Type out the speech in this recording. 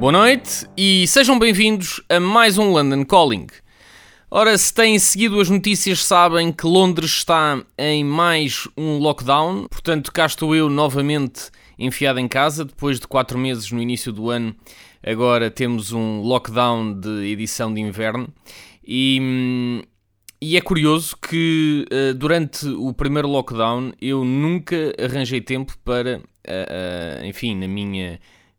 Boa noite e sejam bem-vindos a mais um London Calling. Ora, se têm seguido as notícias, sabem que Londres está em mais um lockdown, portanto, cá estou eu novamente enfiado em casa, depois de quatro meses no início do ano. Agora temos um lockdown de edição de inverno e, hum, e é curioso que uh, durante o primeiro lockdown eu nunca arranjei tempo para, uh, uh, enfim, na minha